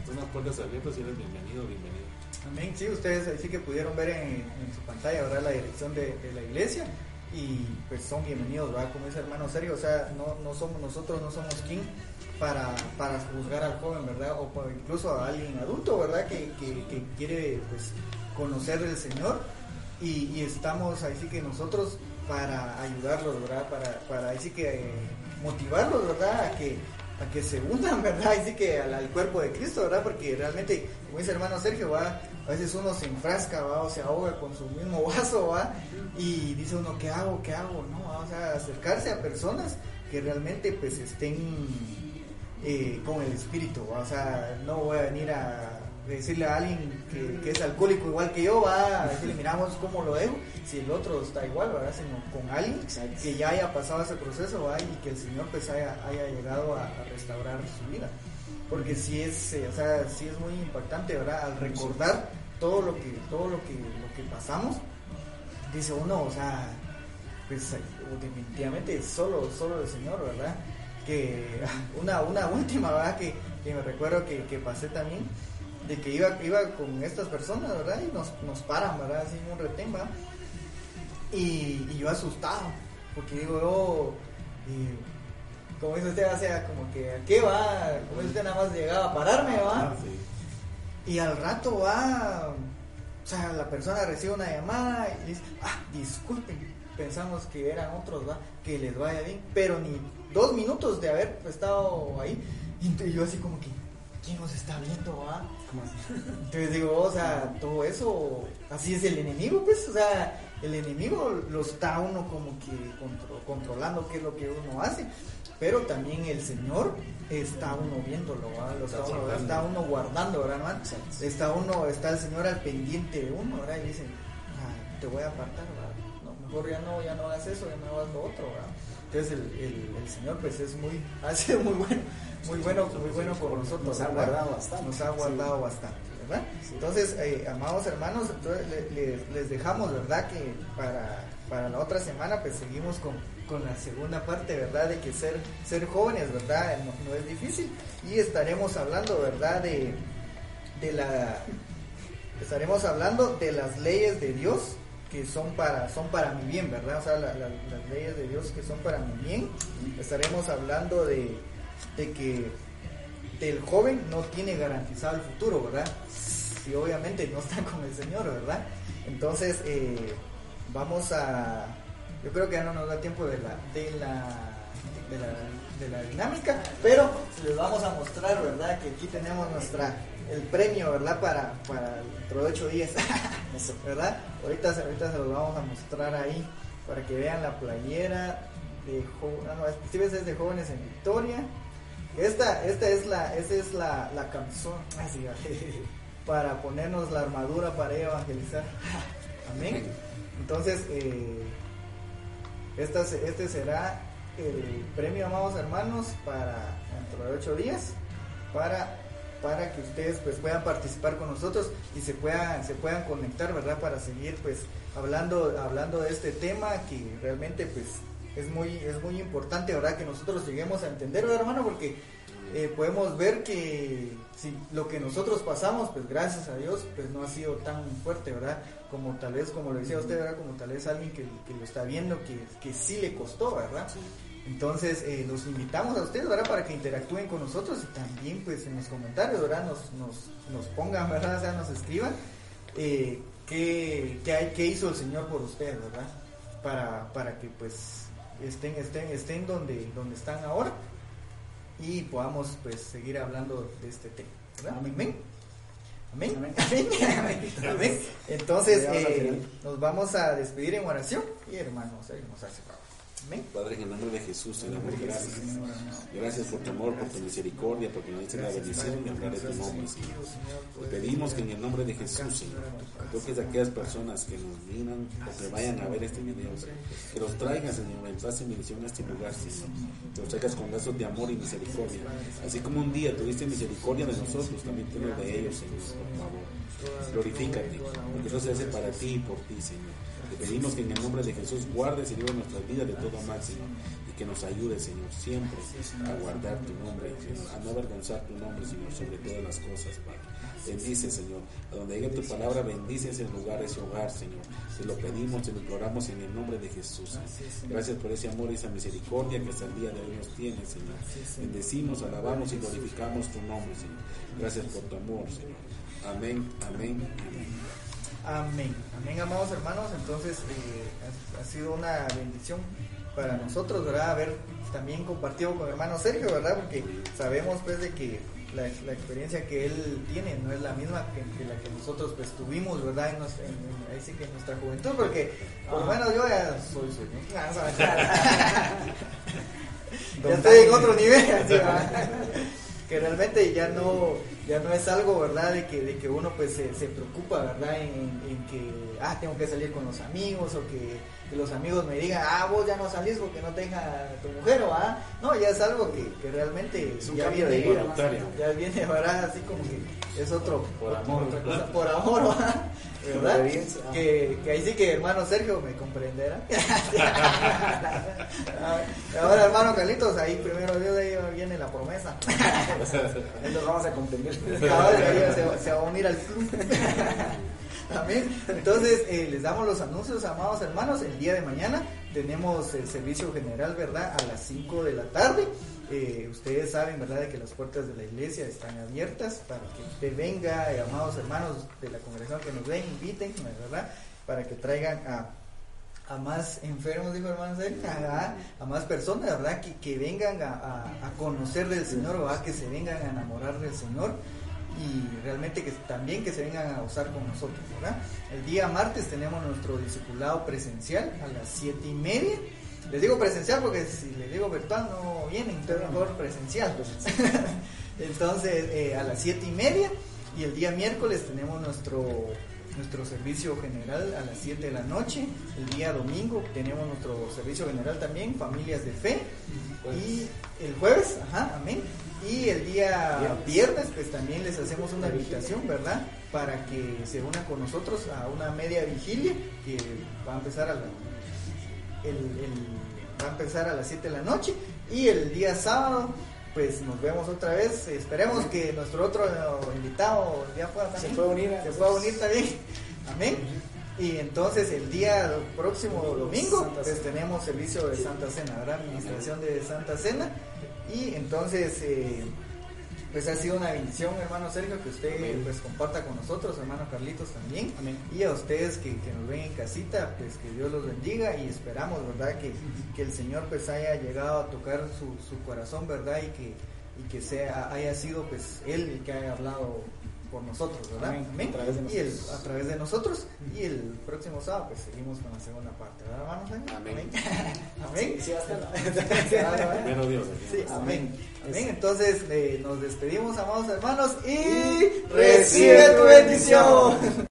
Están las puertas abiertas y eres bienvenido, bienvenido. Amén. Sí, ustedes sí que pudieron ver en, su pantalla ahora la dirección de, la iglesia y pues son bienvenidos, ¿verdad? Como dice hermano Serio, o sea, no, no somos nosotros, no somos quién para, para juzgar al joven, ¿verdad? O incluso a alguien adulto, ¿verdad? Que, que, que quiere pues conocer del Señor y, estamos ahí sí que nosotros para ayudarlos, ¿verdad? Para, para ahí sí que motivarlos, ¿verdad? A que, a que se unan, ¿verdad? Ahí sí que al, cuerpo de Cristo, ¿verdad? Porque realmente, como dice hermano Sergio, ¿va? A veces uno se enfrasca, ¿va? O se ahoga con su mismo vaso, ¿va? Y dice uno, ¿qué hago? ¿Qué hago? No, o sea, acercarse a personas que realmente pues estén eh, con el espíritu, o sea, no voy a venir a decirle a alguien que, que es alcohólico igual que yo, va a decirle, miramos cómo lo dejo, si el otro está igual, ¿verdad? Sino con alguien Exacto. que ya haya pasado ese proceso, ¿va? Y que el Señor pues haya, haya llegado a, a restaurar su vida. Porque sí es, eh, o sea, sí es muy impactante, ¿verdad? Al recordar todo lo que, todo lo que, lo que pasamos, dice uno, o sea, pues eh, definitivamente solo, solo el Señor, ¿verdad? Que una, una última, ¿verdad? Que, que me recuerdo que, que pasé también, de que iba, iba con estas personas, ¿verdad? Y nos, nos paran, ¿verdad? Así en un retén, ¿verdad? Y, y yo asustado, porque digo yo, y, como dice usted, o sea, como que, ¿a qué va? Como dice usted, nada más llegaba a pararme, ¿va? Ah, sí. Y al rato va, o sea, la persona recibe una llamada y dice, ah, disculpen, pensamos que eran otros, va, que les vaya bien, pero ni dos minutos de haber estado ahí, y yo así como que, ¿quién nos está viendo, así? Entonces digo, o sea, todo eso, así es el enemigo, pues, o sea, el enemigo lo está uno como que contro- controlando qué es lo que uno hace, pero también el Señor está uno viéndolo, ¿va? Lo está, uno, guardando. está uno guardando, ¿verdad. Está uno, está el Señor al pendiente de uno, ¿verdad? Y dice, "Ah, te voy a apartar, ¿verdad? No, mejor ya no, ya no hagas eso, ya no hagas lo otro, ¿verdad? Entonces el, el, el Señor pues es muy, ha sido muy bueno, muy bueno, muy bueno con nosotros. Nos ha guardado bastante. Nos ha guardado bastante, ¿verdad? Entonces, eh, amados hermanos, entonces le- le- les dejamos, ¿verdad? Que para, para la otra semana pues seguimos con, con la segunda parte, ¿verdad? De que ser, ser jóvenes, ¿verdad? No, no es difícil. Y estaremos hablando, ¿verdad? De, de la... Estaremos hablando de las leyes de Dios que son para, son para mi bien, ¿verdad? O sea, la- la- las leyes de Dios que son para mi bien. Estaremos hablando de, de que del joven no tiene garantizado el futuro, ¿verdad? Si obviamente no está con el Señor, ¿verdad? Entonces, eh, vamos a... Yo creo que ya no nos da tiempo de la, de la, de la, dinámica, pero les vamos a mostrar, ¿verdad? Que aquí tenemos nuestra el premio, ¿verdad? Para, para dentro de ocho días, Eso. ¿verdad? Ahorita, ahorita se los vamos a mostrar ahí para que vean la playera de jo- ah, no, ves, es de jóvenes en Victoria. Esta, esta es la, esta es la, la camisón ah, sí, para ponernos la armadura para evangelizar. Amén. Entonces, eh, esta este será el premio, amados hermanos, para dentro de ocho días, para, para que ustedes pues puedan participar con nosotros y se puedan, se puedan conectar, ¿verdad? Para seguir pues hablando, hablando de este tema que realmente pues es muy, es muy importante, ¿verdad? Que nosotros lleguemos a entender, ¿verdad, hermano? Porque eh, podemos ver que si lo que nosotros pasamos, pues gracias a Dios, pues no ha sido tan fuerte, ¿verdad? Como tal vez, como lo decía usted, ¿verdad? Como tal vez alguien que, que lo está viendo, que, que sí le costó, ¿verdad? Entonces, eh, los invitamos a ustedes, ¿verdad? Para que interactúen con nosotros y también, pues, en los comentarios, ¿verdad? Nos, nos, nos pongan, ¿verdad? O sea, nos escriban eh, qué, qué, hay- qué hizo el Señor por ustedes, ¿verdad? Para, para que, pues, estén, estén, estén donde, donde están ahora y podamos, pues, seguir hablando de este tema, ¿verdad? Amén. Amén. Amén. Amén. Amén. Amén. Entonces, eh, nos vamos a despedir en oración y hermanos, ahí nos hace favor. Padre, en el nombre de Jesús te damos gracias. Gracias por tu amor, por tu misericordia, porque nos diste la bendición de hablar de tu nombre, Señor. Te pedimos que en el nombre de Jesús, Señor, toques a aquellas personas que nos miran o que vayan a ver este video, que los traigas, Señor, en paz y bendición a este lugar, Señor. Que los traigas con lazos de amor y misericordia. Así como un día tuviste misericordia de nosotros, también tenlo de ellos, Señor, por favor. Glorifícate, porque eso se hace para ti y por ti, Señor. Te pedimos que en el nombre de Jesús guardes, Señor, nuestras vidas de todo mal, Señor, y que nos ayude, Señor, siempre a guardar tu nombre, Señor, a no avergonzar tu nombre, Señor, sobre todas las cosas, Padre. Bendice, Señor, a donde llegue tu palabra, bendice ese lugar, ese hogar, Señor. Te lo pedimos, te lo imploramos en el nombre de Jesús. Gracias por ese amor y esa misericordia que hasta el día de hoy nos tiene, Señor. Bendecimos, alabamos y glorificamos tu nombre, Señor. Gracias por tu amor, Señor. Amén, amén, amén. Amén, amén, amados hermanos. Entonces, eh, ha, ha sido una bendición para nosotros, ¿verdad? Haber también compartido con hermano Sergio, ¿verdad? Porque sabemos, pues, de que la, la experiencia que él tiene no es la misma que, que la que nosotros, pues, tuvimos, ¿verdad? En, nos- en- en- ahí sí que en nuestra juventud, porque, por lo menos yo ya soy, ¿no? Ah, ya estoy en otro nivel, que realmente ya no, ya no es algo, ¿verdad? De que, de que uno pues se, se preocupa, ¿verdad? En, en que, ah, tengo que salir con los amigos o que que los amigos me digan, ah, vos ya no salís porque no tenga tu mujer, o ah, no, ya es algo que, que realmente Es un ya cambio viene, de vida, ya viene, ¿verdad? Así como que es otro, Por amor. otra cosa, por amor, ¿verdad? ¿Verdad? ah. Que, que ahí sí que hermano Sergio me comprenderá. Ahora hermano Carlitos, ahí primero Dios, ahí viene la promesa. Ahí nos vamos a comprender. Cabal, ahí se, se va a unir al club. Amén. Entonces, eh, les damos los anuncios, amados hermanos. El día de mañana tenemos el servicio general, ¿verdad? A las 5 de la tarde. Eh, ustedes saben, ¿verdad?, de que las puertas de la iglesia están abiertas para que usted venga, eh, amados hermanos de la congregación que nos ven, inviten, ¿verdad?, para que traigan a, a más enfermos, dijo hermano a, a más personas, ¿verdad?, que, que vengan a, a- a conocer del Señor, ¿verdad?, que se vengan a enamorar del Señor y realmente que también que se vengan a gozar con nosotros, ¿verdad? El día martes tenemos nuestro discipulado presencial a las siete y media. Les digo presencial porque si les digo virtual no vienen, entonces mejor presencial. Entonces eh, a las siete y media y el día miércoles tenemos nuestro nuestro servicio general a las 7 de la noche. El día domingo tenemos nuestro servicio general también, Familias de Fe. Y el jueves, ajá, amén. Y el día viernes, pues también les hacemos una invitación, ¿verdad? Para que se unan con nosotros a una media vigilia que va a empezar a la, el, el- va a empezar a las 7 de la noche. Y el día sábado, pues nos vemos otra vez. Esperemos que nuestro otro invitado ya pueda Se puede unir Se pueda unir también. Amén. Y entonces el día próximo domingo, pues tenemos servicio de Santa Cena, ¿verdad? Administración de Santa Cena. Y entonces, eh, pues ha sido una bendición, hermano Sergio, que usted Amén. pues comparta con nosotros, hermano Carlitos también. Amén. Y a ustedes que, que nos ven en casita, pues que Dios los bendiga y esperamos, ¿verdad? Que, que el Señor pues haya llegado a tocar su, su corazón, ¿verdad? Y que, y que sea, haya sido pues Él el que haya hablado por nosotros, ¿verdad? Amén. A través de Y el, nosotros. a través de nosotros. Y el próximo sábado pues seguimos con la segunda parte, ¿verdad, hermanos? Amén. Amén. Sí, sí, hasta la- Primero Dios. Sí, Amén. amén. Entonces eh, nos despedimos, amados hermanos, y recibe tu bendición.